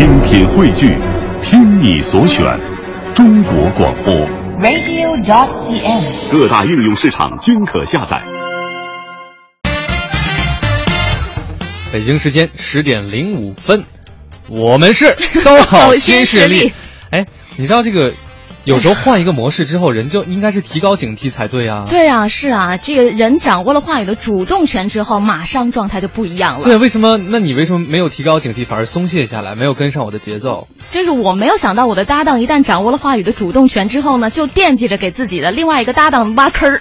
精品汇聚，听你所选，中国广播。radio.cn。各大应用市场均可下载。北京时间十点零五分，我们是 搜好新势力。哎，你知道这个，有时候换一个模式之后，人就应该是提高警惕才对啊。对啊，是啊，这个人掌握了话语的主动权之后，马上状态就不一样了。对，为什么？那你为什么没有提高警惕，反而松懈下来，没有跟上我的节奏？就是我没有想到，我的搭档一旦掌握了话语的主动权之后呢，就惦记着给自己的另外一个搭档挖坑儿。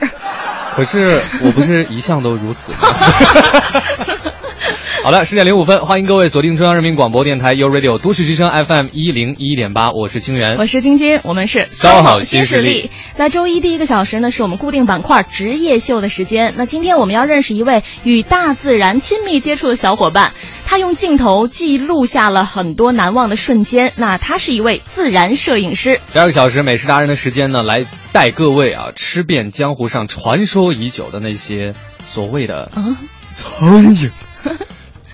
可是我不是一向都如此吗？好了，十点零五分，欢迎各位锁定中央人民广播电台 u Radio 都市之声 FM 一零一点八，我是清源，我是晶晶，我们是三好新势力。在周一第一个小时呢，是我们固定板块职业秀的时间。那今天我们要认识一位与大自然亲密接触的小伙伴，他用镜头记录下了很多难忘的瞬间。那他是一位自然摄影师。第二个小时美食达人的时间呢，来带各位啊吃遍江湖上传说已久的那些所谓的啊苍蝇。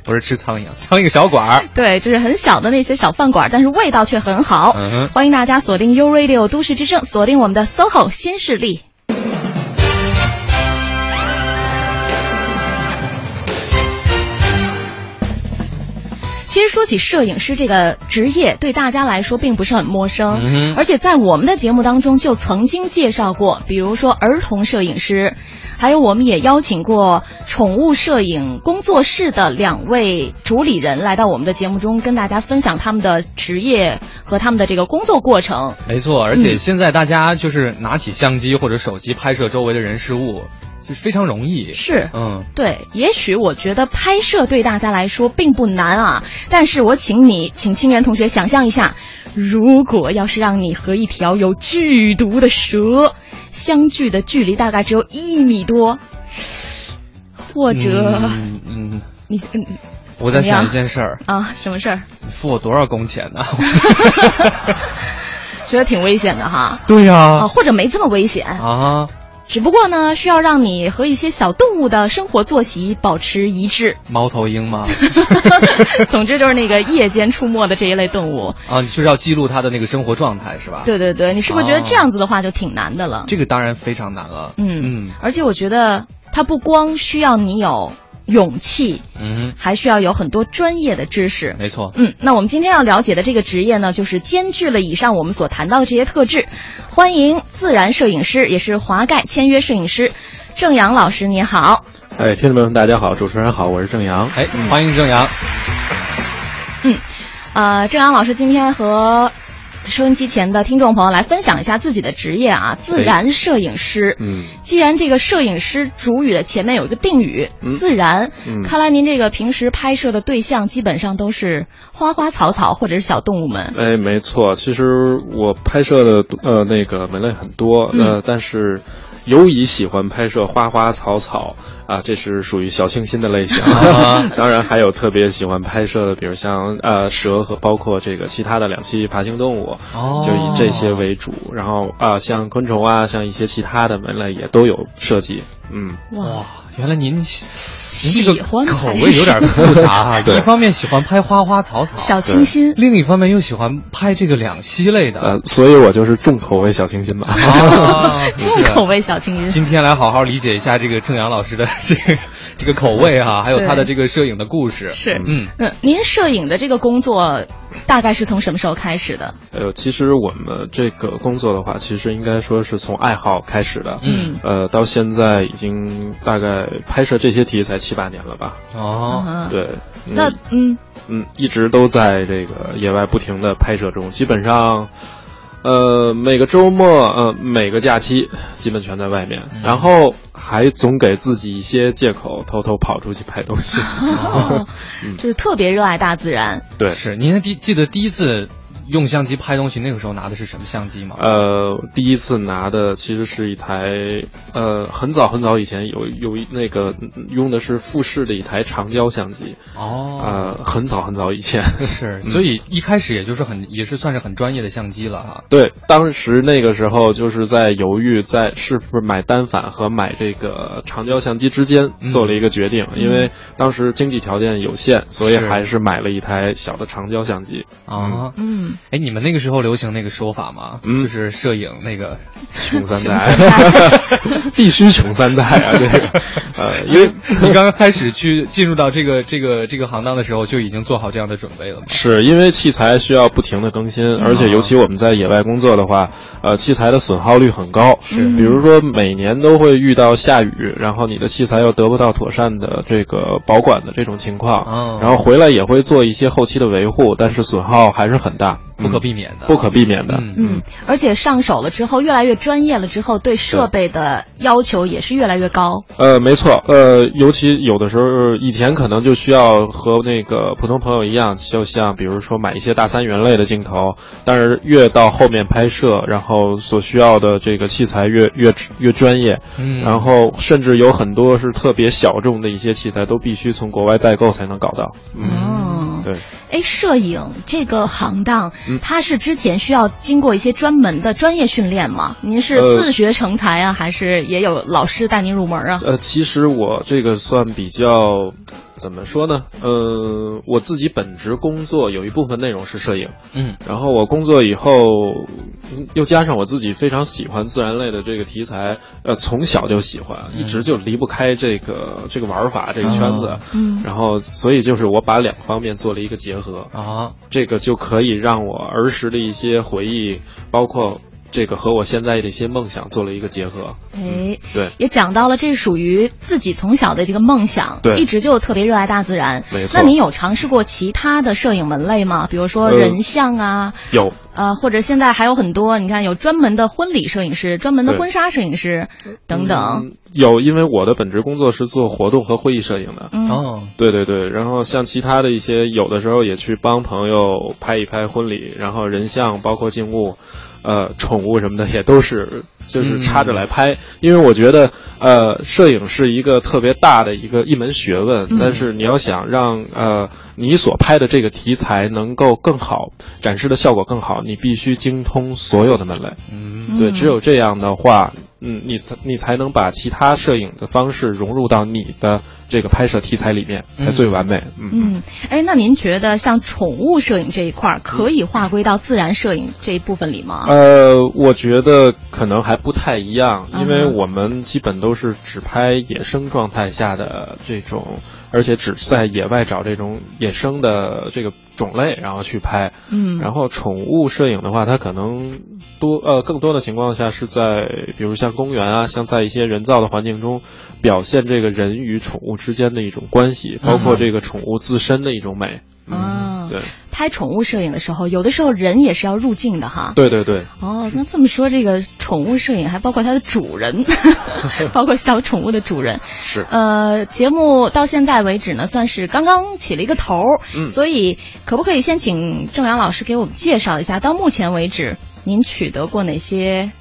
不是吃苍蝇，苍蝇小馆儿。对，就是很小的那些小饭馆，但是味道却很好。嗯，欢迎大家锁定 U Radio 都市之声，锁定我们的 SOHO 新势力。其实说起摄影师这个职业，对大家来说并不是很陌生，嗯、而且在我们的节目当中就曾经介绍过，比如说儿童摄影师，还有我们也邀请过宠物摄影工作室的两位主理人来到我们的节目中，跟大家分享他们的职业和他们的这个工作过程。没错，而且现在大家就是拿起相机或者手机拍摄周围的人事物。就是非常容易，是，嗯，对。也许我觉得拍摄对大家来说并不难啊，但是我请你，请清源同学想象一下，如果要是让你和一条有剧毒的蛇相距的距离大概只有一米多，或者，嗯，嗯你，嗯，我在想一件事儿啊，什么事儿？你付我多少工钱呢？觉得挺危险的哈。对呀、啊，或者没这么危险啊。只不过呢，需要让你和一些小动物的生活作息保持一致。猫头鹰吗？总之就是那个夜间出没的这一类动物啊，就是要记录它的那个生活状态，是吧？对对对，你是不是觉得这样子的话就挺难的了？哦、这个当然非常难了。嗯嗯，而且我觉得它不光需要你有勇气，嗯，还需要有很多专业的知识。没错。嗯，那我们今天要了解的这个职业呢，就是兼具了以上我们所谈到的这些特质。欢迎自然摄影师，也是华盖签约摄影师郑阳老师，你好。哎，听众朋友们，大家好，主持人好，我是郑阳。哎，欢迎郑阳。嗯，呃，郑阳老师今天和收音机前的听众朋友来分享一下自己的职业啊，自然摄影师。嗯，既然这个摄影师主语的前面有一个定语“嗯、自然”，嗯，看来您这个平时拍摄的对象基本上都是花花草草或者是小动物们。哎，没错，其实我拍摄的呃那个门类很多，嗯、呃，但是。尤以喜欢拍摄花花草草啊，这是属于小清新的类型。啊、当然还有特别喜欢拍摄的，比如像呃蛇和包括这个其他的两栖爬行动物，哦、就以这些为主。然后啊，像昆虫啊，像一些其他的门类也都有设计。嗯，哇，原来您喜您这个口味有点复杂啊。一方面喜欢拍花花草草，小清新；另一方面又喜欢拍这个两栖类的。呃，所以我就是重口味小清新嘛。啊，重口味小清新。今天来好好理解一下这个郑阳老师的 这个这个口味哈、啊，还有他的这个摄影的故事。是，嗯嗯，您摄影的这个工作大概是从什么时候开始的？呃，其实我们这个工作的话，其实应该说是从爱好开始的。嗯，呃，到现在已经大概拍摄这些题材七八年了吧。哦，对。嗯、那嗯嗯，一直都在这个野外不停的拍摄中，基本上。呃，每个周末，呃，每个假期，基本全在外面，嗯、然后还总给自己一些借口，偷偷跑出去拍东西。哦、就是特别热爱大自然。对，是。您还第记得第一次用相机拍东西，那个时候拿的是什么相机吗？呃，第一次拿的其实是一台，呃，很早很早以前有有一那个用的是富士的一台长焦相机。哦，呃，很早很早以前是，所以一开始也就是很也是算是很专业的相机了哈。对，当时那个时候就是在犹豫在是不是买单反和买这个长焦相机之间做了一个决定，因为当时经济条件有限，所以还是买了一台小的长焦相机。啊，嗯，哎，你们那个时候流行那个说法吗？嗯就是摄影那个穷三代，必须穷三代啊！这个，呃，因为你刚刚开始去进入到这个这个这个行当的时候，就已经做好这样的准备了吗？是因为器材需要不停的更新，而且尤其我们在野外工作的话，呃，器材的损耗率很高。是比如说每年都会遇到下雨，然后你的器材又得不到妥善的这个保管的这种情况，哦然后回来也会做一些后期的维护，但是损耗还是很大，不可嗯。避免的，不可避免的。嗯嗯，而且上手了之后，越来越专业了之后，对设备的要求也是越来越高。呃，没错，呃，尤其有的时候，以前可能就需要和那个普通朋友一样，就像比如说买一些大三元类的镜头，但是越到后面拍摄，然后所需要的这个器材越越越专业，嗯。然后甚至有很多是特别小众的一些器材，都必须从国外代购才能搞到。嗯，哦，对。哎，摄影这个行当，嗯它是之前需要经过一些专门的专业训练吗？您是呃自学成才啊，还是也有老师带您入门啊？呃，其实我这个算比较，怎么说呢？呃，我自己本职工作有一部分内容是摄影，嗯。然后我工作以后，嗯又加上我自己非常喜欢自然类的这个题材，呃，从小就喜欢，一直就离不开这个这个玩法这个圈子，嗯。然后所以就是我把两方面做了一个结合，啊，这个就可以让我儿时的一些回忆，包括这个和我现在的一些梦想做了一个结合。哎，对，也讲到了，这属于自己从小的这个梦想，对一直就特别热爱大自然。没错那您有尝试过其他的摄影门类吗？比如说呃人像啊，有呃，或者现在还有很多，你看有专门的婚礼摄影师、专门的婚纱摄影师等等。嗯有，因为我的本职工作是做活动和会议摄影的。嗯，哦，对对对，然后像其他的一些，有的时候也去帮朋友拍一拍婚礼，然后人像包括静物，呃，宠物什么的也都是就是插着来拍，因为我觉得呃，摄影是一个特别大的一个一门学问，嗯但是你要想让呃你所拍的这个题材能够更好展示的效果更好，你必须精通所有的门类。嗯对，嗯只有这样的话，嗯，你才你才能把其他摄影的方式融入到你的这个拍摄题材里面，才最完美。嗯嗯，哎，那您觉得像宠物摄影这一块儿可以划归到自然摄影这一部分里吗？呃，我觉得可能还不太一样，因为我们基本都是只拍野生状态下的这种，而且只在野外找这种野生的这个种类，然后去拍。嗯，然后宠物摄影的话，它可能多呃更多的情况下是在比如像公园啊，像在一些人造的环境中，表现这个人与宠物之间的一种关系，包括这个宠物自身的一种美。嗯，对拍宠物摄影的时候，有的时候人也是要入镜的哈。对对对，哦，那这么说，这个宠物摄影还包括它的主人，包括小宠物的主人。是。呃，节目到现在为止呢，算是刚刚起了一个头儿，嗯所以可不可以先请郑阳老师给我们介绍一下，到目前为止您取得过哪些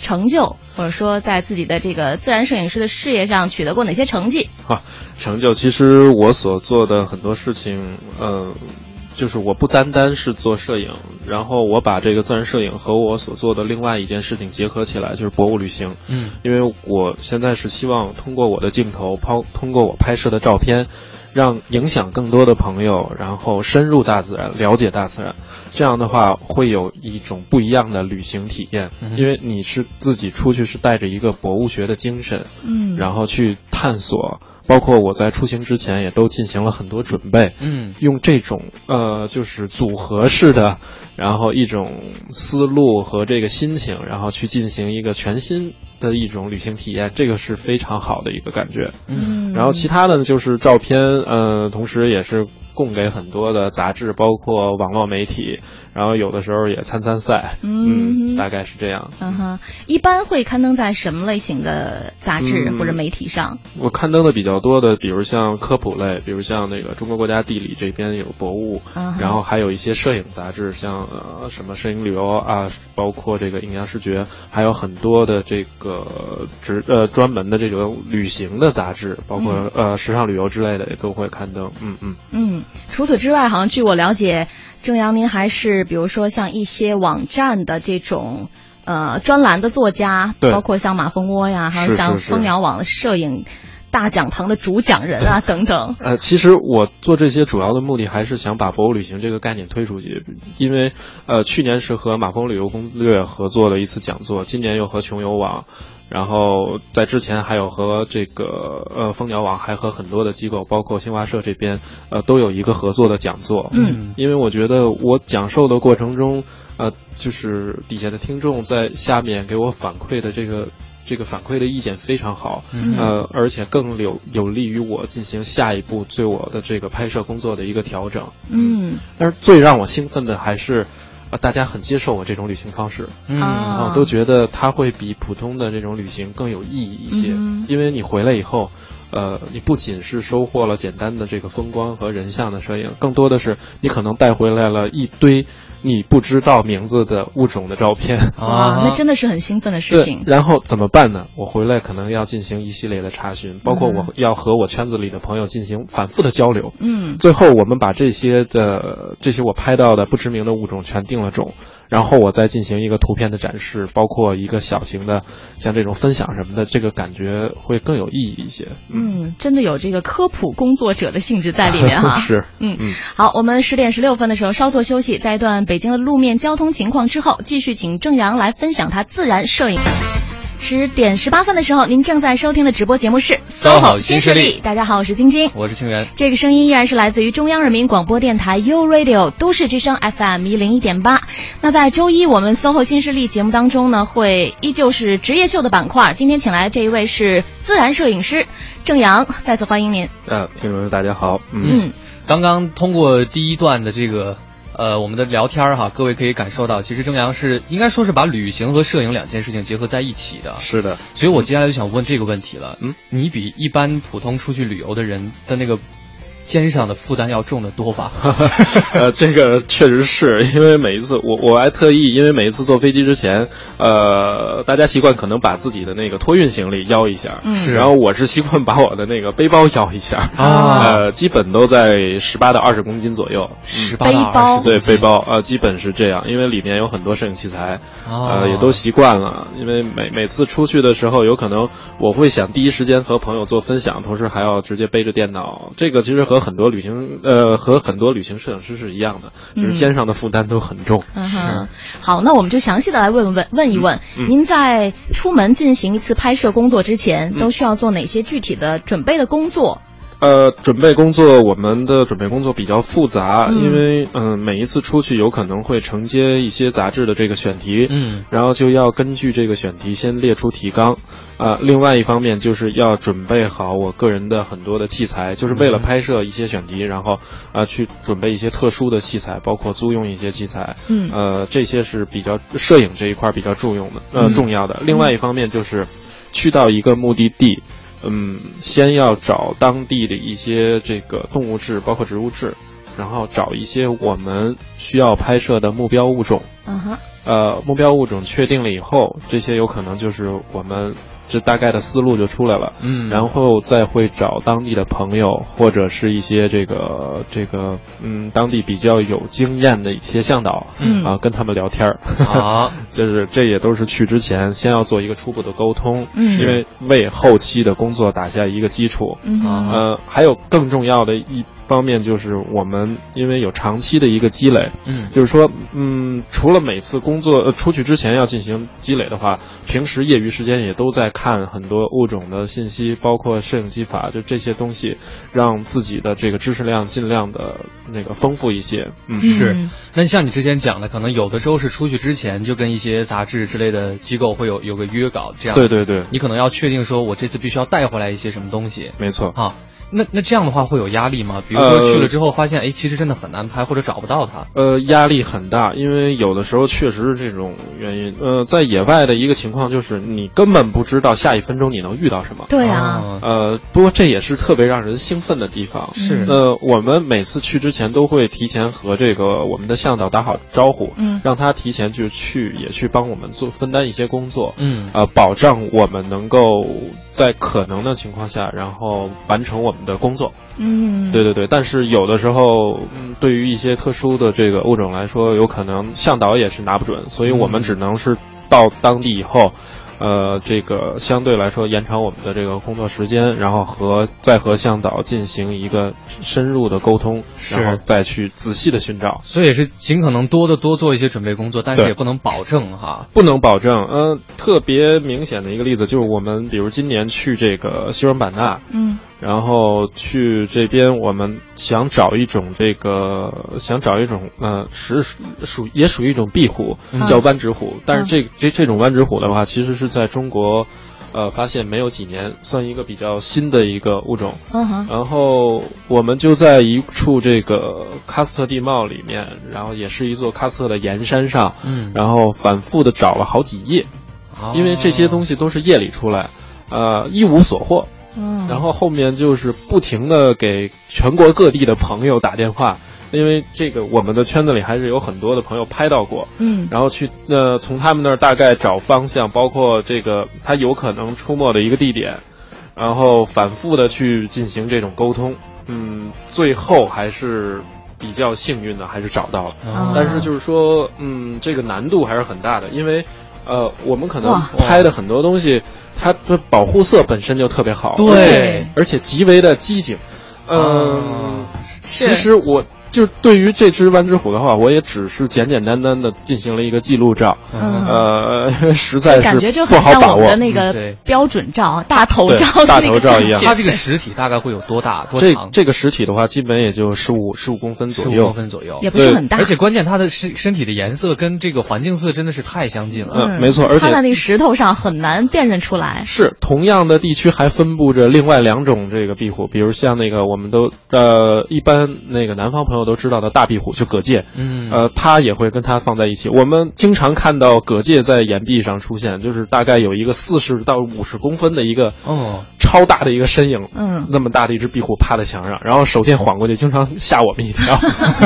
成就，或者说在自己的这个自然摄影师的事业上取得过哪些成绩？啊，成就其实我所做的很多事情，呃，就是我不单单是做摄影，然后我把这个自然摄影和我所做的另外一件事情结合起来，就是博物旅行。嗯因为我现在是希望通过我的镜头，抛通过我拍摄的照片，让影响更多的朋友，然后深入大自然，了解大自然。这样的话，会有一种不一样的旅行体验，嗯因为你是自己出去是带着一个博物学的精神，嗯然后去探索。包括我在出行之前也都进行了很多准备，嗯用这种呃就是组合式的，然后一种思路和这个心情，然后去进行一个全新的一种旅行体验，这个是非常好的一个感觉。嗯，然后其他的呢就是照片，呃，同时也是供给很多的杂志，包括网络媒体，然后有的时候也参参赛，嗯，大概是这样。嗯哼，一般会刊登在什么类型的杂志或者媒体上？我刊登的比较多的，比如像科普类，比如像那个中国国家地理这边有博物，然后还有一些摄影杂志，像呃什么摄影旅游啊，包括这个影像视觉，还有很多的这个职呃专门的这种旅行的杂志，包括呃时尚旅游之类的也都会刊登。嗯嗯嗯。除此之外，好像据我了解，郑阳您还是比如说像一些网站的这种呃专栏的作家，包括像马蜂窝呀，还有像蜂鸟网的摄影。大讲堂的主讲人啊，等等。呃，其实我做这些主要的目的还是想把博物旅行这个概念推出去，因为呃，去年是和马蜂旅游攻略合作了一次讲座，今年又和穷游网，然后在之前还有和这个呃蜂鸟网，还和很多的机构，包括新华社这边，呃，都有一个合作的讲座。嗯，因为我觉得我讲授的过程中，呃，就是底下的听众在下面给我反馈的这个。这个反馈的意见非常好，呃，而且更有有利于我进行下一步对我的这个拍摄工作的一个调整。嗯，但是最让我兴奋的还是，呃，大家很接受我这种旅行方式，啊，都觉得它会比普通的这种旅行更有意义一些，因为你回来以后。呃，你不仅是收获了简单的这个风光和人像的摄影，更多的是你可能带回来了一堆你不知道名字的物种的照片 啊，那真的是很兴奋的事情。然后怎么办呢？我回来可能要进行一系列的查询，包括我要和我圈子里的朋友进行反复的交流。嗯，最后我们把这些的这些我拍到的不知名的物种全定了种。然后我再进行一个图片的展示，包括一个小型的像这种分享什么的，这个感觉会更有意义一些。嗯，真的有这个科普工作者的性质在里面哈。是，嗯嗯。好，我们十点十六分的时候稍作休息，在一段北京的路面交通情况之后，继续请郑阳来分享他自然摄影。十点十八分的时候，您正在收听的直播节目是《SOHO 新势力》。大家好，我是晶晶，我是清源。这个声音依然是来自于中央人民广播电台 u Radio 都市之声 FM 一零一点八。那在周一我们《SOHO 新势力》节目当中呢，会依旧是职业秀的板块。今天请来这一位是自然摄影师郑阳，再次欢迎您。呃，听众们大家好。嗯，刚刚通过第一段的这个。呃，我们的聊天儿哈，各位可以感受到，其实郑阳是应该说是把旅行和摄影两件事情结合在一起的。是的，所以我接下来就想问这个问题了。嗯，你比一般普通出去旅游的人的那个。肩上的负担要重得多吧？呃，这个确实是因为每一次我我还特意，因为每一次坐飞机之前，呃，大家习惯可能把自己的那个托运行李邀一下，是，然后我是习惯把我的那个背包邀一下，啊，呃，基本都在十八到二十公斤左右，十八到二十，对，背包，呃，基本是这样，因为里面有很多摄影器材，呃，也都习惯了，因为每每次出去的时候，有可能我会想第一时间和朋友做分享，同时还要直接背着电脑，这个其实和很多旅行呃和很多旅行摄影师是一样的，就是肩上的负担都很重。是，好，那我们就详细的来问问问一问，您在出门进行一次拍摄工作之前，都需要做哪些具体的准备的工作？呃，准备工作，我们的准备工作比较复杂，因为嗯，每一次出去有可能会承接一些杂志的这个选题，嗯，然后就要根据这个选题先列出提纲，啊，另外一方面就是要准备好我个人的很多的器材，就是为了拍摄一些选题，然后啊去准备一些特殊的器材，包括租用一些器材，嗯，呃，这些是比较摄影这一块比较重用的，呃，重要的。另外一方面就是去到一个目的地。嗯，先要找当地的一些这个动物志，包括植物志，然后找一些我们需要拍摄的目标物种。嗯哼。呃，目标物种确定了以后，这些有可能就是我们。这大概的思路就出来了，嗯，然后再会找当地的朋友或者是一些这个这个嗯当地比较有经验的一些向导，嗯。啊跟他们聊天儿，啊，就是这也都是去之前先要做一个初步的沟通，嗯，因为为后期的工作打下一个基础，嗯，呃，还有更重要的一。方面就是我们因为有长期的一个积累，嗯，就是说，嗯，除了每次工作呃出去之前要进行积累的话，平时业余时间也都在看很多物种的信息，包括摄影技法，就这些东西，让自己的这个知识量尽量的那个丰富一些。嗯，是。那像你之前讲的，可能有的时候是出去之前就跟一些杂志之类的机构会有有个约稿，这样。对对对。你可能要确定说，我这次必须要带回来一些什么东西。没错。啊。那那这样的话会有压力吗？比如说去了之后发现，哎，其实真的很难拍，或者找不到它。呃，压力很大，因为有的时候确实是这种原因。呃，在野外的一个情况就是你根本不知道下一分钟你能遇到什么。对啊。呃，不过这也是特别让人兴奋的地方。是。呃，我们每次去之前都会提前和这个我们的向导打好招呼，嗯，让他提前就去也去帮我们做分担一些工作，嗯，呃，保障我们能够在可能的情况下，然后完成我们的工作。嗯，对对对，但是有的时候，对于一些特殊的这个物种来说，有可能向导也是拿不准，所以我们只能是到当地以后。呃，这个相对来说延长我们的这个工作时间，然后和再和向导进行一个深入的沟通，然后再去仔细的寻找。所以也是尽可能多的多做一些准备工作，但是也不能保证哈，不能保证。嗯，特别明显的一个例子就是我们比如今年去这个西双版纳，嗯。然后去这边，我们想找一种这个，想找一种呃，是属也属于一种壁虎，叫弯指虎。但是这这这种弯指虎的话，其实是在中国，呃，发现没有几年，算一个比较新的一个物种。嗯然后我们就在一处这个喀斯特地貌里面，然后也是一座喀斯特的岩山上，嗯，然后反复的找了好几夜，因为这些东西都是夜里出来，呃，一无所获。然后后面就是不停的给全国各地的朋友打电话，因为这个我们的圈子里还是有很多的朋友拍到过，嗯，然后去呃从他们那儿大概找方向，包括这个他有可能出没的一个地点，然后反复的去进行这种沟通，嗯，最后还是比较幸运的，还是找到了，但是就是说，嗯，这个难度还是很大的，因为。呃，我们可能拍的很多东西，它的保护色本身就特别好，对，而且极为的机警。嗯，其实我。就对于这只弯指虎的话，我也只是简简单单的进行了一个记录照，呃，实在是感觉就很像我们的那个标准照，大头照，大头照一样。它这个实体大概会有多大？多长？这这个实体的话，基本也就十五十五公分左右，十五公分左右，也不是很大。而且关键它的身身体的颜色跟这个环境色真的是太相近了。嗯，没错，而且它在那石头上很难辨认出来。是同样的地区还分布着另外两种这个壁虎，比如像那个我们都呃一般那个南方朋友都知道的大壁。虎就葛界，嗯，呃，它也会跟它放在一起。我们经常看到葛界在岩壁上出现，就是大概有一个四十到五十公分的一个哦超大的一个身影，嗯，那么大的一只壁虎趴在墙上，然后手电晃过去，经常吓我们一跳。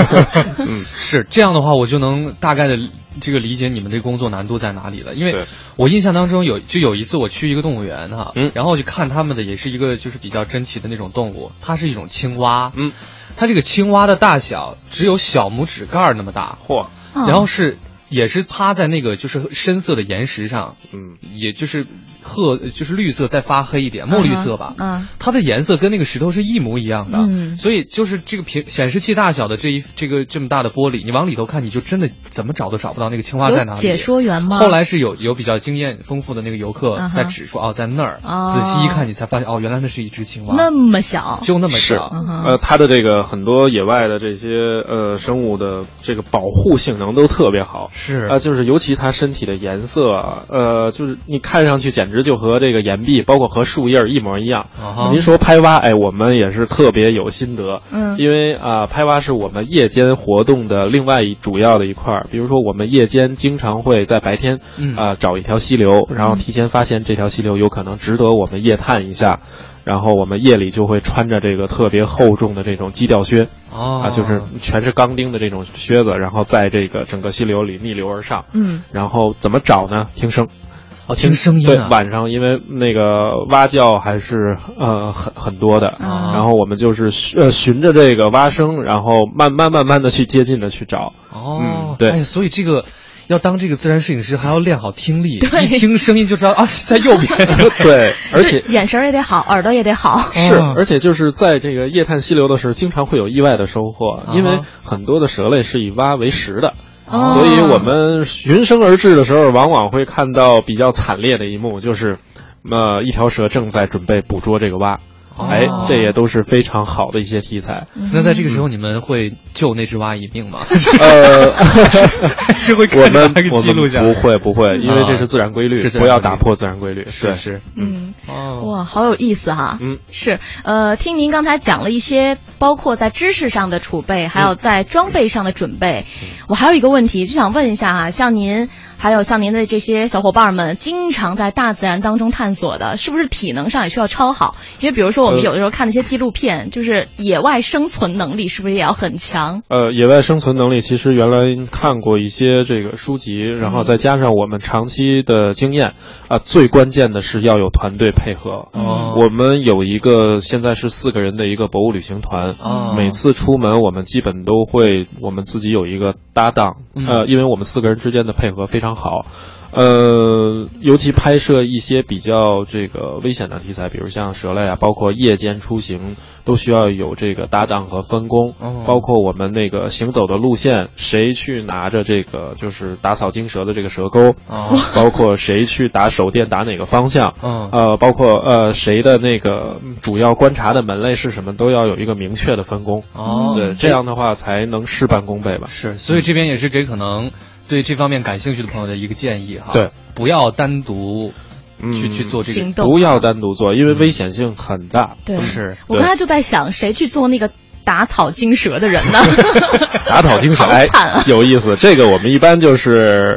嗯，是这样的话，我就能大概的这个理解你们这工作难度在哪里了。因为我印象当中有就有一次我去一个动物园哈，嗯，然后就看他们的也是一个就是比较珍奇的那种动物，它是一种青蛙，嗯。它这个青蛙的大小只有小拇指盖那么大，嚯！然后是。也是趴在那个就是深色的岩石上，嗯，也就是褐就是绿色再发黑一点，墨绿色吧，嗯，它的颜色跟那个石头是一模一样的，嗯，所以就是这个屏显示器大小的这一这个这么大的玻璃，你往里头看，你就真的怎么找都找不到那个青蛙在哪里。解说员吗？后来是有有比较经验丰富的那个游客在指说哦，在那儿，仔细一看你才发现哦，原来那是一只青蛙，那么小，就那么小，呃，它的这个很多野外的这些呃生物的这个保护性能都特别好，是啊，就是尤。其它身体的颜色，呃，就是你看上去简直就和这个岩壁，包括和树叶一模一样。您说拍蛙，哎，我们也是特别有心得。嗯，因为啊，拍蛙是我们夜间活动的另外一主要的一块儿。比如说，我们夜间经常会在白天啊找一条溪流，然后提前发现这条溪流有可能值得我们夜探一下。然后我们夜里就会穿着这个特别厚重的这种基调靴，啊，就是全是钢钉的这种靴子，然后在这个整个溪流里逆流而上。嗯，然后怎么找呢？听声，哦，听声音。对，晚上因为那个蛙叫还是呃很很多的，然后我们就是呃循着这个蛙声，然后慢慢慢慢的去接近的去找。哦，对，哎，所以这个。要当这个自然摄影师，还要练好听力，一听声音就知道啊，在右边。对，而且眼神也得好，耳朵也得好。是，而且就是在这个夜探溪流的时候，经常会有意外的收获，因为很多的蛇类是以蛙为食的，所以我们循声而至的时候，往往会看到比较惨烈的一幕，就是，呃，一条蛇正在准备捕捉这个蛙。哎，这也都是非常好的一些题材。那在这个时候，你们会救那只蛙一命吗？呃，是会我们个记录下不会不会，因为这是自然规律，不要打破自然规律。是是，嗯，哇，好有意思哈。嗯，是，呃，听您刚才讲了一些，包括在知识上的储备，还有在装备上的准备。我还有一个问题，就想问一下哈，像您。还有像您的这些小伙伴们，经常在大自然当中探索的，是不是体能上也需要超好？因为比如说我们有的时候看那些纪录片，就是野外生存能力是不是也要很强？呃，野外生存能力其实原来看过一些这个书籍，然后再加上我们长期的经验，啊，最关键的是要有团队配合。哦，我们有一个现在是四个人的一个博物旅行团，哦，每次出门我们基本都会我们自己有一个搭档，呃，因为我们四个人之间的配合非常。好，呃，尤其拍摄一些比较这个危险的题材，比如像蛇类啊，包括夜间出行，都需要有这个搭档和分工。包括我们那个行走的路线，谁去拿着这个就是打草惊蛇的这个蛇钩，包括谁去打手电打哪个方向，呃，包括呃谁的那个主要观察的门类是什么，都要有一个明确的分工。哦，对，这样的话才能事半功倍吧。是，所以这边也是给可能。对这方面感兴趣的朋友的一个建议哈，对，不要单独去去做这个，不要单独做，因为危险性很大。对，是我刚才就在想，谁去做那个打草惊蛇的人呢？打草惊蛇，哎，有意思。这个我们一般就是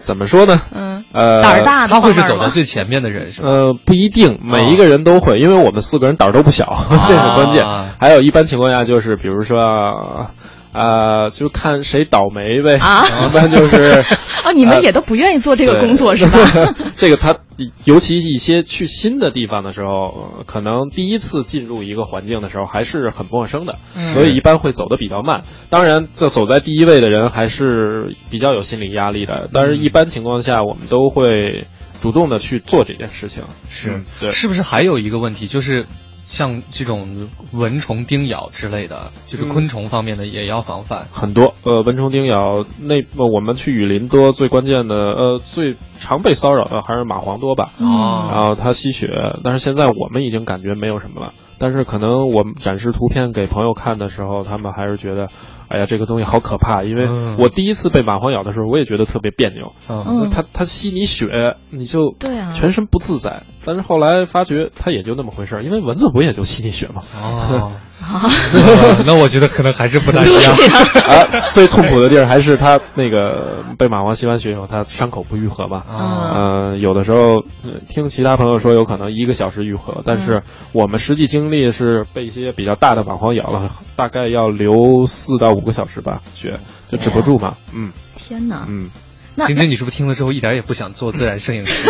怎么说呢？嗯，呃，胆儿大，他会是走在最前面的人，是吧？呃，不一定，每一个人都会，因为我们四个人胆儿都不小，这是关键。还有一般情况下就是，比如说。啊，就看谁倒霉呗。啊，一般就是 哦，你们也都不愿意做这个工作是吧？这个他，尤其一些去新的地方的时候，可能第一次进入一个环境的时候还是很陌生的，所以一般会走的比较慢。当然，这走在第一位的人还是比较有心理压力的。但是，一般情况下，我们都会主动的去做这件事情。是，对，是不是还有一个问题就是？像这种蚊虫叮咬之类的，就是昆虫方面的也要防范很多。呃，蚊虫叮咬，那我们去雨林多，最关键的，呃，最常被骚扰的还是蚂蟥多吧？哦，然后它吸血，但是现在我们已经感觉没有什么了。但是可能我们展示图片给朋友看的时候，他们还是觉得，哎呀，这个东西好可怕。因为我第一次被蚂蟥咬的时候，我也觉得特别别扭。嗯，它它吸你血，你就对啊，全身不自在。但是后来发觉，它也就那么回事儿，因为蚊子不也就吸你血吗？哦。那我觉得可能还是不大一样啊。最痛苦的地儿还是他那个被蚂蟥吸完血以后，他伤口不愈合嘛。嗯，有的时候听其他朋友说，有可能一个小时愈合，但是我们实际经历是被一些比较大的蚂蟥咬了，大概要流四到五个小时吧，血就止不住嘛。嗯，天哪。嗯。晶晶，你是不是听了之后一点也不想做自然摄影师？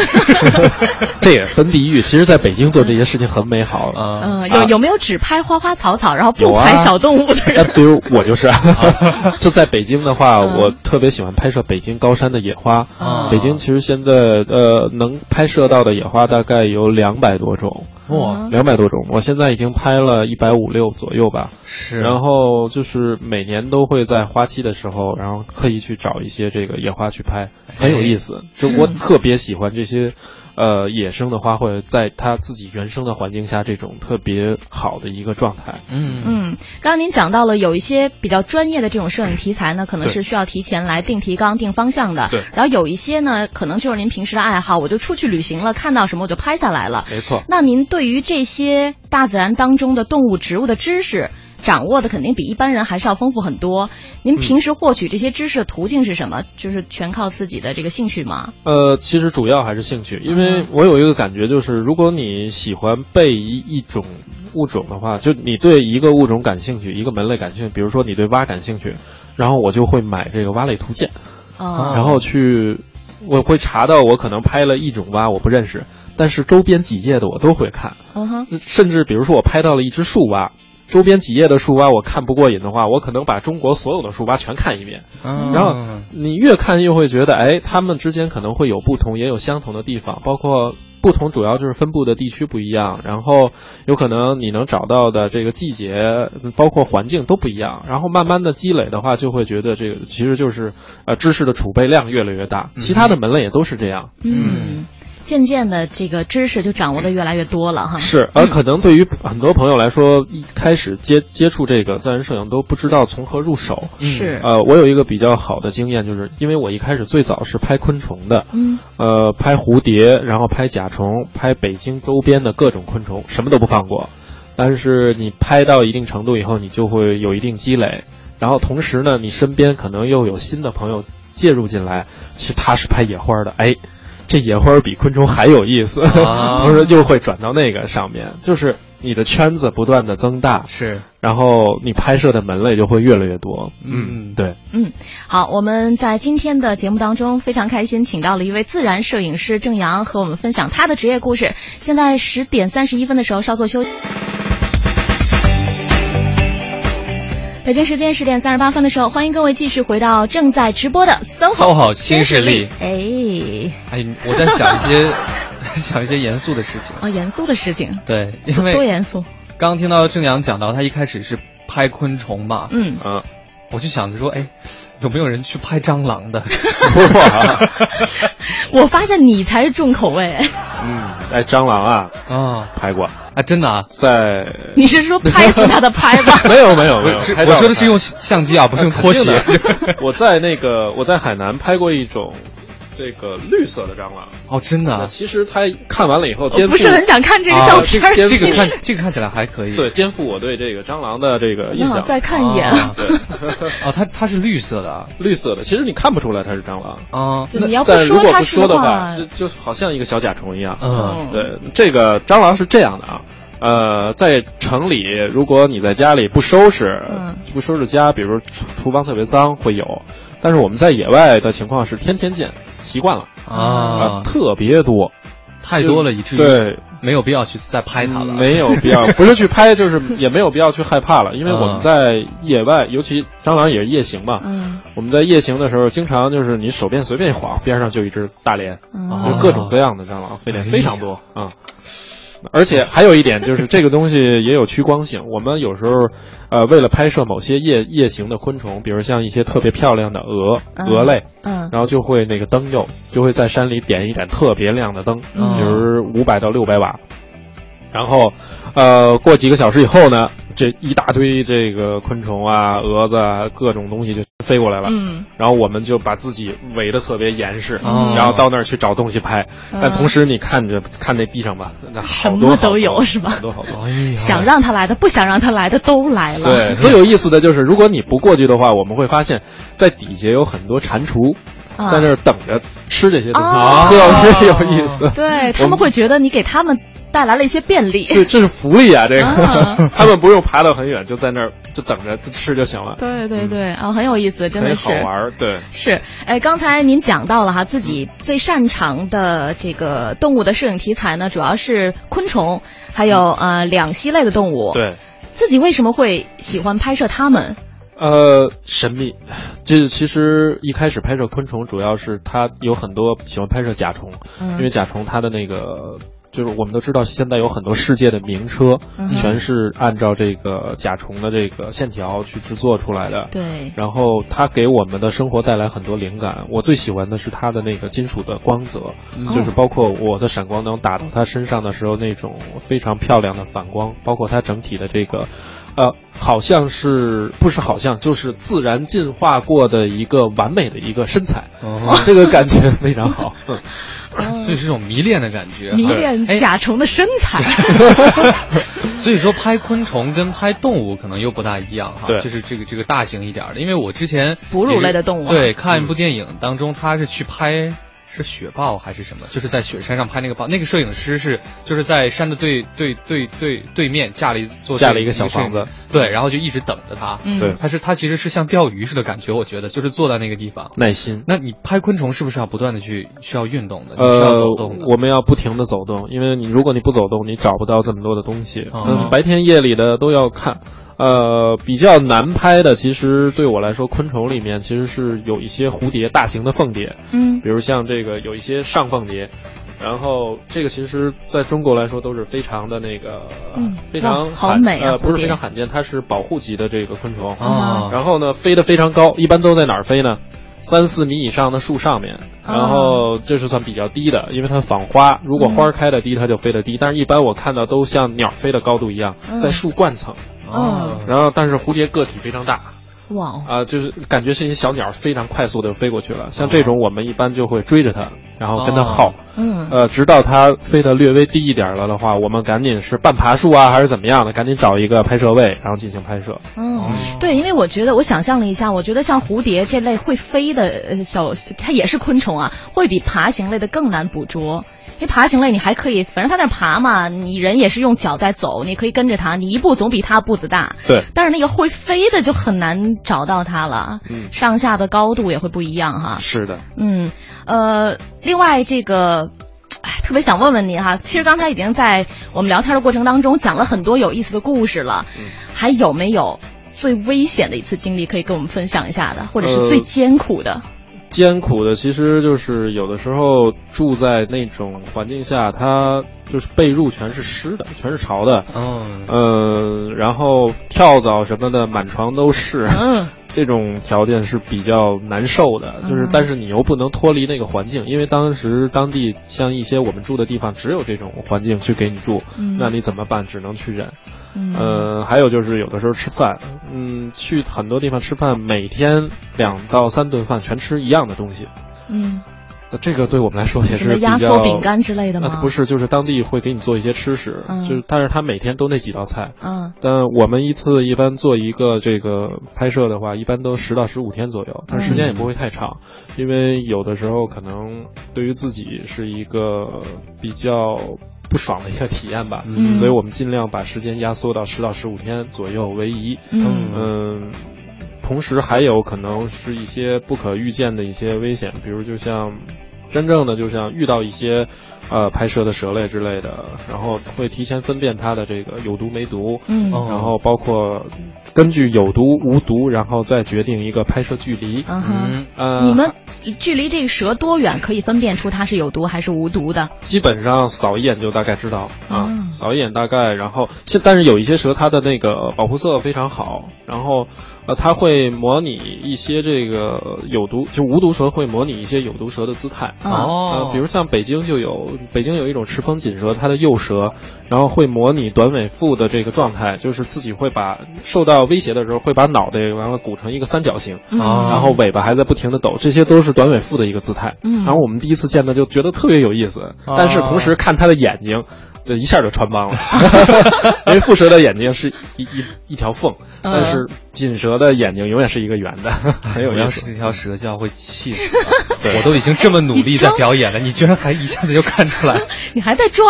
这也分地域。其实，在北京做这些事情很美好啊。嗯，有有没有只拍花花草草，然后不拍小动物的人？比如我就是。就在北京的话，我特别喜欢拍摄北京高山的野花。北京其实现在呃能拍摄到的野花大概有两百多种。哇，两百多种！我现在已经拍了一百五六左右吧。是。然后就是每年都会在花期的时候，然后刻意去找一些这个野花去拍，很有意思。就我特别喜欢这些。呃，野生的花卉在它自己原生的环境下，这种特别好的一个状态。嗯嗯，刚刚您讲到了有一些比较专业的这种摄影题材呢，可能是需要提前来定提纲、定方向的。对。然后有一些呢，可能就是您平时的爱好，我就出去旅行了，看到什么我就拍下来了。没错。那您对于这些大自然当中的动物、植物的知识？掌握的肯定比一般人还是要丰富很多。您平时获取这些知识的途径是什么？就是全靠自己的这个兴趣吗？呃，其实主要还是兴趣，因为我有一个感觉，就是如果你喜欢背一一种物种的话，就你对一个物种感兴趣，一个门类感兴趣，比如说你对蛙感兴趣，然后我就会买这个蛙类图鉴，然后去我会查到我可能拍了一种蛙我不认识，但是周边几页的我都会看，甚至比如说我拍到了一只树蛙。周边几页的书吧我看不过瘾的话，我可能把中国所有的书吧全看一遍。然后你越看越会觉得，哎，它们之间可能会有不同，也有相同的地方。包括不同，主要就是分布的地区不一样。然后有可能你能找到的这个季节，包括环境都不一样。然后慢慢的积累的话，就会觉得这个其实就是呃知识的储备量越来越大。其他的门类也都是这样。嗯。渐渐的这个知识就掌握的越来越多了哈。是，而可能对于很多朋友来说，一开始接接触这个自然摄影都不知道从何入手。是，呃，我有一个比较好的经验，就是因为我一开始最早是拍昆虫的，嗯，呃，拍蝴蝶，然后拍甲虫，拍北京周边的各种昆虫，什么都不放过。但是你拍到一定程度以后，你就会有一定积累，然后同时呢，你身边可能又有新的朋友介入进来，其实他是拍野花的，哎，这野花比昆虫还有意思，啊 同时就会转到那个上面，就是你的圈子不断的增大，是，然后你拍摄的门类就会越来越多。嗯，对，嗯，好，我们在今天的节目当中非常开心，请到了一位自然摄影师郑阳和我们分享他的职业故事。现在十点三十一分的时候稍作休息。北京时间十点三十八分的时候，欢迎各位继续回到正在直播的 SOHO SOHO 新势力哎，哎，我在想一些 想一些严肃的事情。啊，严肃的事情，对，因为多严肃。刚听到郑阳讲到，他一开始是拍昆虫嘛，嗯，嗯，我就想着说，哎，有没有人去拍蟑螂的？哇，我发现你才是重口味。嗯，哎，蟑螂啊，啊拍过，啊，真的啊？在 你是说拍死他的拍吧？没有没有没有，我说的是用相机啊，不是用拖鞋。我在那个我在海南拍过一种这个绿色的蟑螂，哦，真的啊？其实他看完了以后我颠覆，不是很想看这个啊照片儿。这这个看这个看起来还可以。对颠覆我对这个蟑螂的这个印象。再看一眼。啊对，哦，它它是绿色的啊绿色的，其实你看不出来它是蟑螂。啊。就你要不说如果不它是说的话，就就好像一个小甲虫一样。嗯对，这个蟑螂是这样的啊，呃，在城里，如果你在家里不收拾，嗯不收拾家，比如厨厨房特别脏会有，但是我们在野外的情况是天天见，习惯了啊，特别多，太多了，以至于对，没有必要去再拍它了。没有必要，不是去拍，就是也没有必要去害怕了，因为我们在野外，尤其蟑螂也是夜行嘛，嗯。我们在夜行的时候，经常就是你手边随便一晃，边上就一只大连，嗯就各种各样的蟑螂，飞哎呀。点非常多啊。而且还有一点就是，这个东西也有趋光性。我们有时候，呃，为了拍摄某些夜夜行的昆虫，比如像一些特别漂亮的鹅、嗯鹅类，嗯然后就会那个灯就，就会在山里点一盏特别亮的灯，嗯比如五百到六百瓦。然后，呃，过几个小时以后呢，这一大堆这个昆虫啊、蛾子啊，各种东西就飞过来了。嗯然后我们就把自己围得特别严实，哦然后到那儿去找东西拍。嗯但同时你看着看那地上吧，那什么都有是吧好多好多。哎呀，想让他来的，不想让他来的都来了。对，最有意思的就是，如果你不过去的话，我们会发现，在底下有很多蟾蜍，啊在那儿等着吃这些东西，哦特别有意思。对，他们会觉得你给他们带来了一些便利。对，这是福利啊！这个、啊 他们不用爬到很远，就在那儿就等着吃就行了。对对对，啊，很有意思，真的是好玩儿。对，是，哎，刚才您讲到了哈，自己最擅长的这个动物的摄影题材呢，主要是昆虫，还有呃两栖类的动物。，对，自己为什么会喜欢拍摄它们？呃，神秘。这其实一开始拍摄昆虫，主要是它有很多喜欢拍摄甲虫，嗯因为甲虫它的那个。就是我们都知道，现在有很多世界的名车，嗯全是按照这个甲虫的这个线条去制作出来的。对，然后它给我们的生活带来很多灵感。我最喜欢的是它的那个金属的光泽，嗯就是包括我的闪光灯打到它身上的时候那种非常漂亮的反光，包括它整体的这个，呃，好像是不是好像就是自然进化过的一个完美的一个身材，哦这个感觉非常好。嗯 所以是这种迷恋的感觉。迷恋哎甲虫的身材。所以说拍昆虫跟拍动物可能又不大一样哈，就是这个这个大型一点的，因为我之前哺乳类的动物啊对，看一部电影当中，他是去拍。是雪豹还是什么？就是在雪山上拍那个豹，那个摄影师是就是在山的对对对对对面架了一座架了一个小房子，对，然后就一直等着他。嗯对他是他其实是像钓鱼似的感觉，我觉得就是坐在那个地方。耐心。那你拍昆虫是不是要不断的去需要运动的？你需要呃走动的。，我们要不停的走动，因为你如果你不走动，你找不到这么多的东西。哦嗯，白天夜里的都要看。呃，比较难拍的，其实对我来说，昆虫里面其实是有一些蝴蝶，大型的凤蝶，嗯比如像这个有一些上凤蝶，然后这个其实在中国来说都是非常的那个，嗯非常好罕美啊呃，不是非常罕见，它是保护级的这个昆虫。啊然后呢，飞得非常高，一般都在哪儿飞呢？三四米以上的树上面，然后这是算比较低的，因为它仿花，如果花开的低，它就飞得低。但是一般我看到都像鸟飞的高度一样，在树冠层。哦，然后但是蝴蝶个体非常大。哇啊，就是感觉是一小鸟非常快速的飞过去了。像这种，我们一般就会追着它，然后跟它耗，嗯，呃，直到它飞得略微低一点了的话，我们赶紧是半爬树啊，还是怎么样的，赶紧找一个拍摄位，然后进行拍摄。嗯，对，因为我觉得我想象了一下，我觉得像蝴蝶这类会飞的小，它也是昆虫啊，会比爬行类的更难捕捉。因为爬行类你还可以，反正它那爬嘛，你人也是用脚在走，你可以跟着它，你一步总比它步子大。对。但是那个会飞的就很难找到它了，嗯，上下的高度也会不一样哈。是的。嗯，呃，另外这个，哎，特别想问问您哈，其实刚才已经在我们聊天的过程当中讲了很多有意思的故事了，嗯，还有没有最危险的一次经历可以跟我们分享一下的，或者是最艰苦的？艰苦的其实就是有的时候住在那种环境下，它就是被褥全是湿的，全是潮的，嗯，呃，然后跳蚤什么的满床都是，嗯，这种条件是比较难受的。就是，但是你又不能脱离那个环境，因为当时当地像一些我们住的地方只有这种环境去给你住，那你怎么办？只能去忍。嗯，还有就是有的时候吃饭，嗯，去很多地方吃饭，每天两到三顿饭全吃一样的东西，嗯，这个对我们来说也是压缩饼干之类的吗？不是，就是当地会给你做一些吃食，就是，但是他每天都那几道菜，嗯，但我们一次一般做一个这个拍摄的话，一般都十到十五天左右，但时间也不会太长，因为有的时候可能对于自己是一个比较。不爽的一个体验吧，所以我们尽量把时间压缩到十到十五天左右为宜。嗯，同时还有可能是一些不可预见的一些危险，比如就像真正的就像遇到一些。呃，拍摄的蛇类之类的，然后会提前分辨它的这个有毒没毒，嗯，然后包括根据有毒无毒，然后再决定一个拍摄距离。嗯哼，呃，你们距离这个蛇多远可以分辨出它是有毒还是无毒的？基本上扫一眼就大概知道啊，扫一眼大概，然后现但是有一些蛇它的那个保护色非常好，然后呃，它会模拟一些这个有毒就无毒蛇会模拟一些有毒蛇的姿态哦，比如像北京就有。北京有一种赤峰锦蛇，它的幼蛇，然后会模拟短尾腹的这个状态，就是自己会把受到威胁的时候，会把脑袋完了鼓成一个三角形，然后尾巴还在不停的抖，这些都是短尾腹的一个姿态。然后我们第一次见到就觉得特别有意思，但是同时看它的眼睛。这一下就穿帮了，因为蝮蛇的眼睛是一一一条缝，但是锦蛇的眼睛永远是一个圆的，很有意思。这条蛇就要会气死，我都已经这么努力在表演了，你居然还一下子就看出来，你还在装，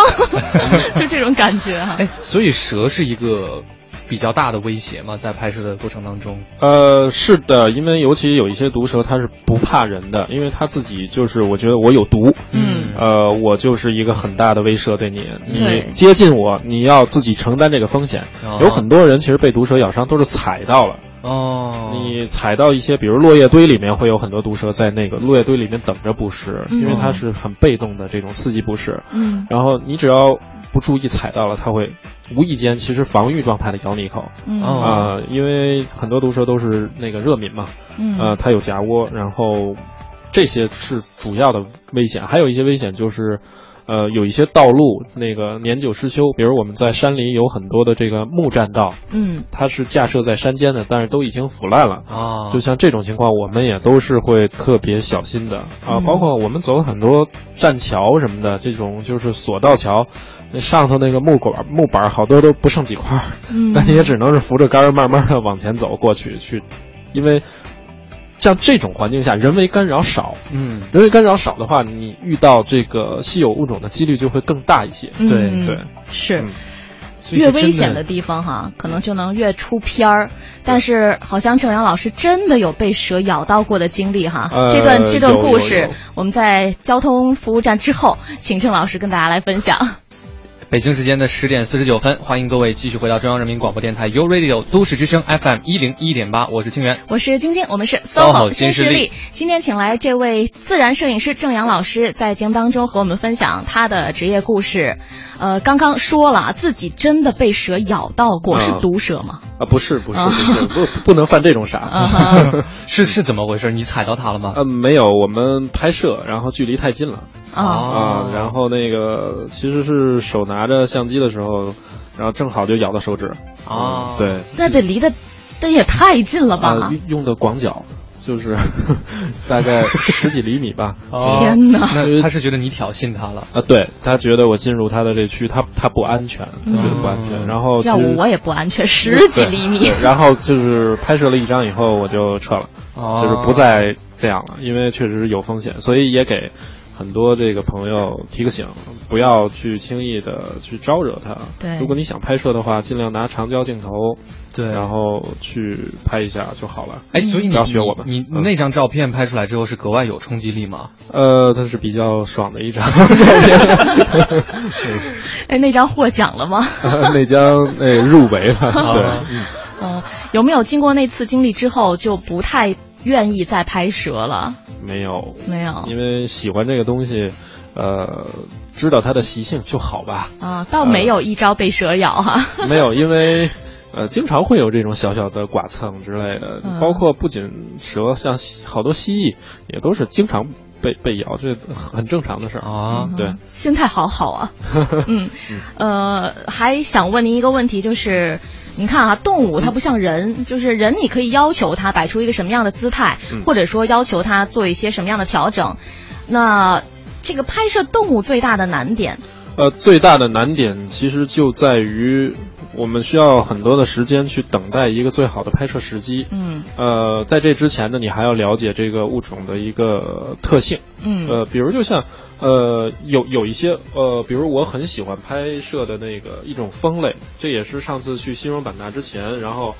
就这种感觉哈。哎，所以蛇是一个。比较大的威胁嘛？在拍摄的过程当中，呃，是的，因为尤其有一些毒蛇，它是不怕人的，因为它自己就是，我觉得我有毒，嗯，呃，我就是一个很大的威慑对你，你接近我，你要自己承担这个风险。有很多人其实被毒蛇咬伤都是踩到了，哦，你踩到一些，比如落叶堆里面会有很多毒蛇在那个落叶堆里面等着捕食，因为它是很被动的这种刺激捕食，嗯，然后你只要。不注意踩到了，它会无意间其实防御状态的咬你一口，嗯。啊，因为很多毒蛇都是那个热敏嘛，呃，它有夹窝，然后这些是主要的危险，还有一些危险就是。呃，有一些道路那个年久失修，比如我们在山里有很多的这个木栈道，嗯，它是架设在山间的，但是都已经腐烂了啊。就像这种情况，我们也都是会特别小心的啊。包括我们走很多栈桥什么的，这种就是索道桥，那上头那个木管木板好多都不剩几块，嗯，那你也只能是扶着杆儿慢慢的往前走过去去，因为。像这种环境下，人为干扰少，嗯，人为干扰少的话，你遇到这个稀有物种的几率就会更大一些。对对，是，越危险的地方哈，可能就能越出片儿。但是好像郑阳老师真的有被蛇咬到过的经历哈，这段这段故事，我们在交通服务站之后，请郑老师跟大家来分享。北京时间的十点四十九分，欢迎各位继续回到中央人民广播电台 u Radio 都市之声 FM 一零一点八，我是清源，我是晶晶，我们是 SOHO 新势力。今天请来这位自然摄影师郑阳老师，在节目当中和我们分享他的职业故事。呃，刚刚说了自己真的被蛇咬到过，是毒蛇吗？啊，不是不是不是，不不能犯这种傻。是是怎么回事？你踩到他了吗？呃，没有，我们拍摄，然后距离太近了啊啊，然后那个其实是手拿着相机的时候，然后正好就咬到手指啊，对，那得离得，这也太近了吧？啊，用的广角。就是 大概十几厘米吧。天哪！那他是觉得你挑衅他了啊？对他觉得我进入他的这区，他他不安全，他觉得不安全。然后要我也不安全，十几厘米。然后就是拍摄了一张以后，我就撤了，就是不再这样了，因为确实有风险，所以也给。很多这个朋友提个醒，不要去轻易的去招惹他。对，如果你想拍摄的话，尽量拿长焦镜头，对，然后去拍一下就好了。哎，所以你要学我们，你那张照片拍出来之后是格外有冲击力吗？呃，它是比较爽的一张。哎，那张获奖了吗？那张那入围了。对，嗯，有没有经过那次经历之后就不太？愿意再拍蛇了？没有，没有，因为喜欢这个东西，呃，知道它的习性就好吧。啊，倒没有一朝被蛇咬哈。没有，因为呃，经常会有这种小小的剐蹭之类的，包括不仅蛇，像好多蜥蜴也都是经常被被咬，这很正常的事儿啊。对，心态好好啊。嗯，呃，还想问您一个问题，就是。你看啊，动物它不像人，就是人你可以要求它摆出一个什么样的姿态，或者说要求它做一些什么样的调整。那这个拍摄动物最大的难点，呃，最大的难点其实就在于我们需要很多的时间去等待一个最好的拍摄时机。嗯，呃，在这之前呢，你还要了解这个物种的一个特性。嗯，呃，比如就像。呃，有有一些呃，比如我很喜欢拍摄的那个一种风类，这也是上次去西双版纳之前，然后，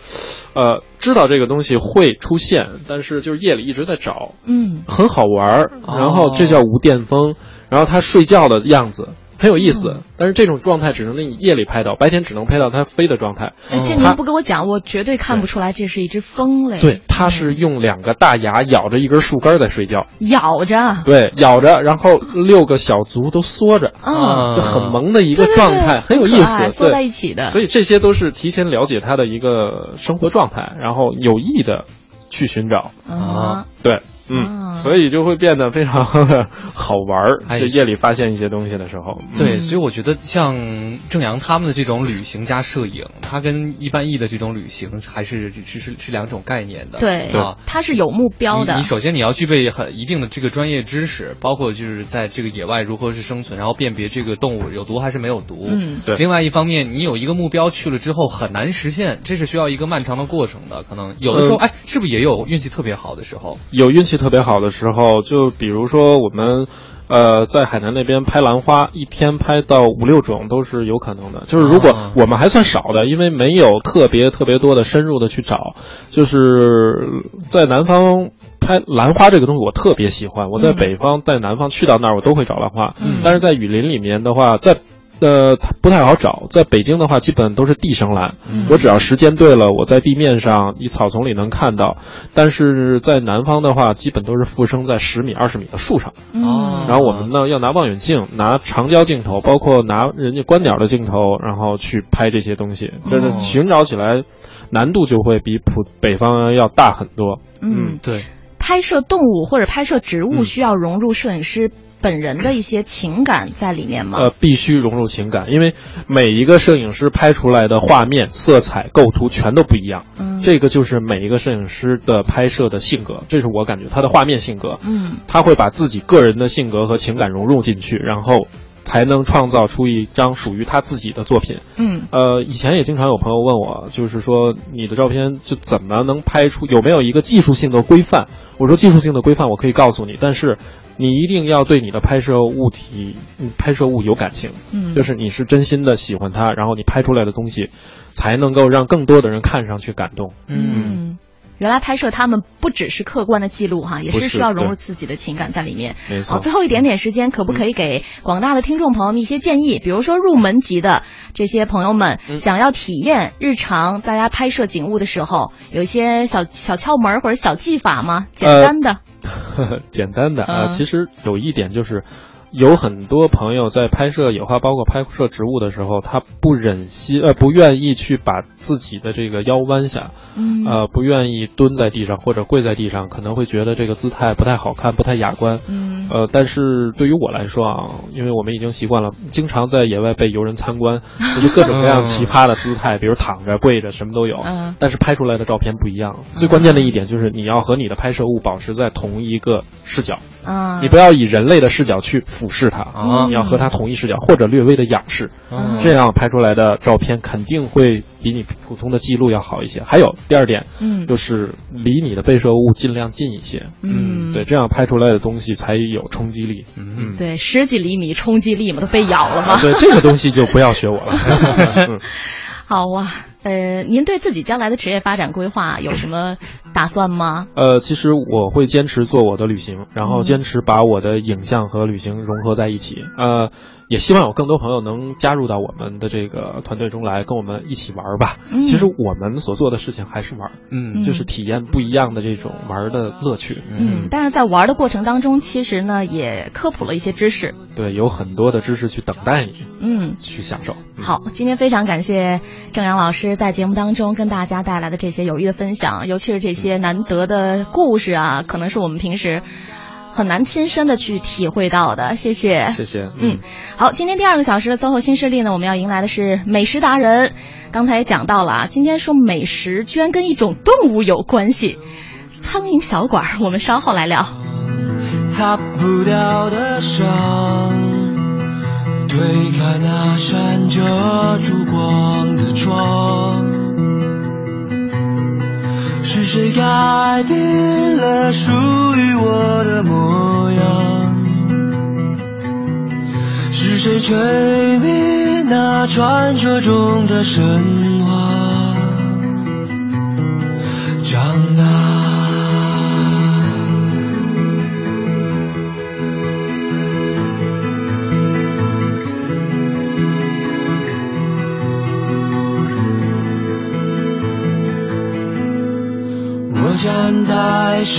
呃，知道这个东西会出现，但是就是夜里一直在找，嗯，很好玩儿，然后这叫无电风，然后它睡觉的样子。很有意思，但是这种状态只能在你夜里拍到，白天只能拍到它飞的状态。哎，这您不跟我讲，我绝对看不出来这是一只蜂类。对，它是用两个大牙咬着一根树干在睡觉，咬着。对，咬着，然后六个小足都缩着，啊嗯，很萌的一个状态，很有意思，缩在一起的。所以这些都是提前了解它的一个生活状态，然后有意的去寻找啊，对。嗯，所以就会变得非常的 好玩儿。就夜里发现一些东西的时候，对，所以我觉得像正阳他们的这种旅行加摄影，它跟一般意义的这种旅行还是是是是两种概念的。对，啊它是有目标的。你首先你要具备很一定的这个专业知识，包括就是在这个野外如何是生存，然后辨别这个动物有毒还是没有毒。嗯，对。另外一方面，你有一个目标去了之后很难实现，这是需要一个漫长的过程的。可能有的时候，哎，是不是也有运气特别好的时候？有运气特别好的时候。就比如说我们，呃，在海南那边拍兰花，一天拍到五六种都是有可能的。就是如果我们还算少的，因为没有特别特别多的深入的去找。就是在南方拍兰花这个东西，我特别喜欢。我在北方，在南方去到那儿，我都会找兰花。但是在雨林里面的话，在。呃，不太好找。在北京的话，基本都是地生兰。我只要时间对了，我在地面上一草丛里能看到。但是在南方的话，基本都是附生在十米、二十米的树上。哦。然后我们呢，要拿望远镜，拿长焦镜头，包括拿人家观鸟的镜头，然后去拍这些东西。就是寻找起来难度就会比普北方要大很多。嗯，对。拍摄动物或者拍摄植物，需要融入摄影师。本人的一些情感在里面吗？呃，必须融入情感，因为每一个摄影师拍出来的画面、色彩、构图全都不一样。嗯，这个就是每一个摄影师的拍摄的性格，这是我感觉他的画面性格。嗯，他会把自己个人的性格和情感融入进去，然后才能创造出一张属于他自己的作品。嗯，呃，以前也经常有朋友问我，就是说你的照片就怎么能拍出有没有一个技术性的规范？我说技术性的规范我可以告诉你，但是。你一定要对你的拍摄物体、拍摄物有感情，嗯，就是你是真心的喜欢它，然后你拍出来的东西，才能够让更多的人看上去感动。嗯，原来拍摄他们不只是客观的记录哈，也是需要融入自己的情感在里面。没错。好，最后一点点时间，可不可以给广大的听众朋友们一些建议？比如说入门级的这些朋友们，想要体验日常大家拍摄景物的时候，有一些小小窍门或者小技法吗？简单的。简单的啊，其实有一点就是，有很多朋友在拍摄野花，包括拍摄植物的时候，他不忍心呃不愿意去把自己的这个腰弯下，嗯呃不愿意蹲在地上或者跪在地上，可能会觉得这个姿态不太好看，不太雅观。嗯呃，但是对于我来说啊，因为我们已经习惯了，经常在野外被游人参观，就是各种各样奇葩的姿态，比如躺着、跪着，什么都有。嗯但是拍出来的照片不一样。最关键的一点就是你要和你的拍摄物保持在同一个视角，啊，你不要以人类的视角去俯视它啊。你要和它同一视角，或者略微的仰视，嗯这样拍出来的照片肯定会比你普通的记录要好一些。还有第二点，嗯。就是离你的被摄物尽量近一些，嗯。对，这样拍出来的东西才有冲击力。嗯。对十几厘米冲击力嘛，都被咬了吗？啊对这个东西就不要学我了。嗯。好哇，呃，您对自己将来的职业发展规划有什么 打算吗？呃，其实我会坚持做我的旅行，然后坚持把我的影像和旅行融合在一起。呃，也希望有更多朋友能加入到我们的这个团队中来，跟我们一起玩儿吧。嗯其实我们所做的事情还是玩儿，嗯就是体验不一样的这种玩儿的乐趣。嗯，但是在玩的过程当中，其实呢也科普了一些知识。对，有很多的知识去等待你嗯，去享受。嗯好，今天非常感谢郑阳老师在节目当中跟大家带来的这些有益的分享，尤其是这些难得的故事啊，可能是我们平时很难亲身的去体会到的。谢谢。谢谢。嗯，好，今天第二个小时的 SOHO 新势力呢，我们要迎来的是美食达人。刚才也讲到了啊，今天说美食居然跟一种动物有关系，苍蝇小馆儿，我们稍后来聊。擦不掉的伤，推开那扇着烛光的窗，是谁改变了属于我的模样？是谁吹灭那传说中的神话？长大。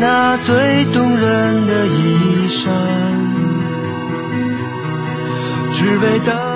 那最动人的衣衫，只为等。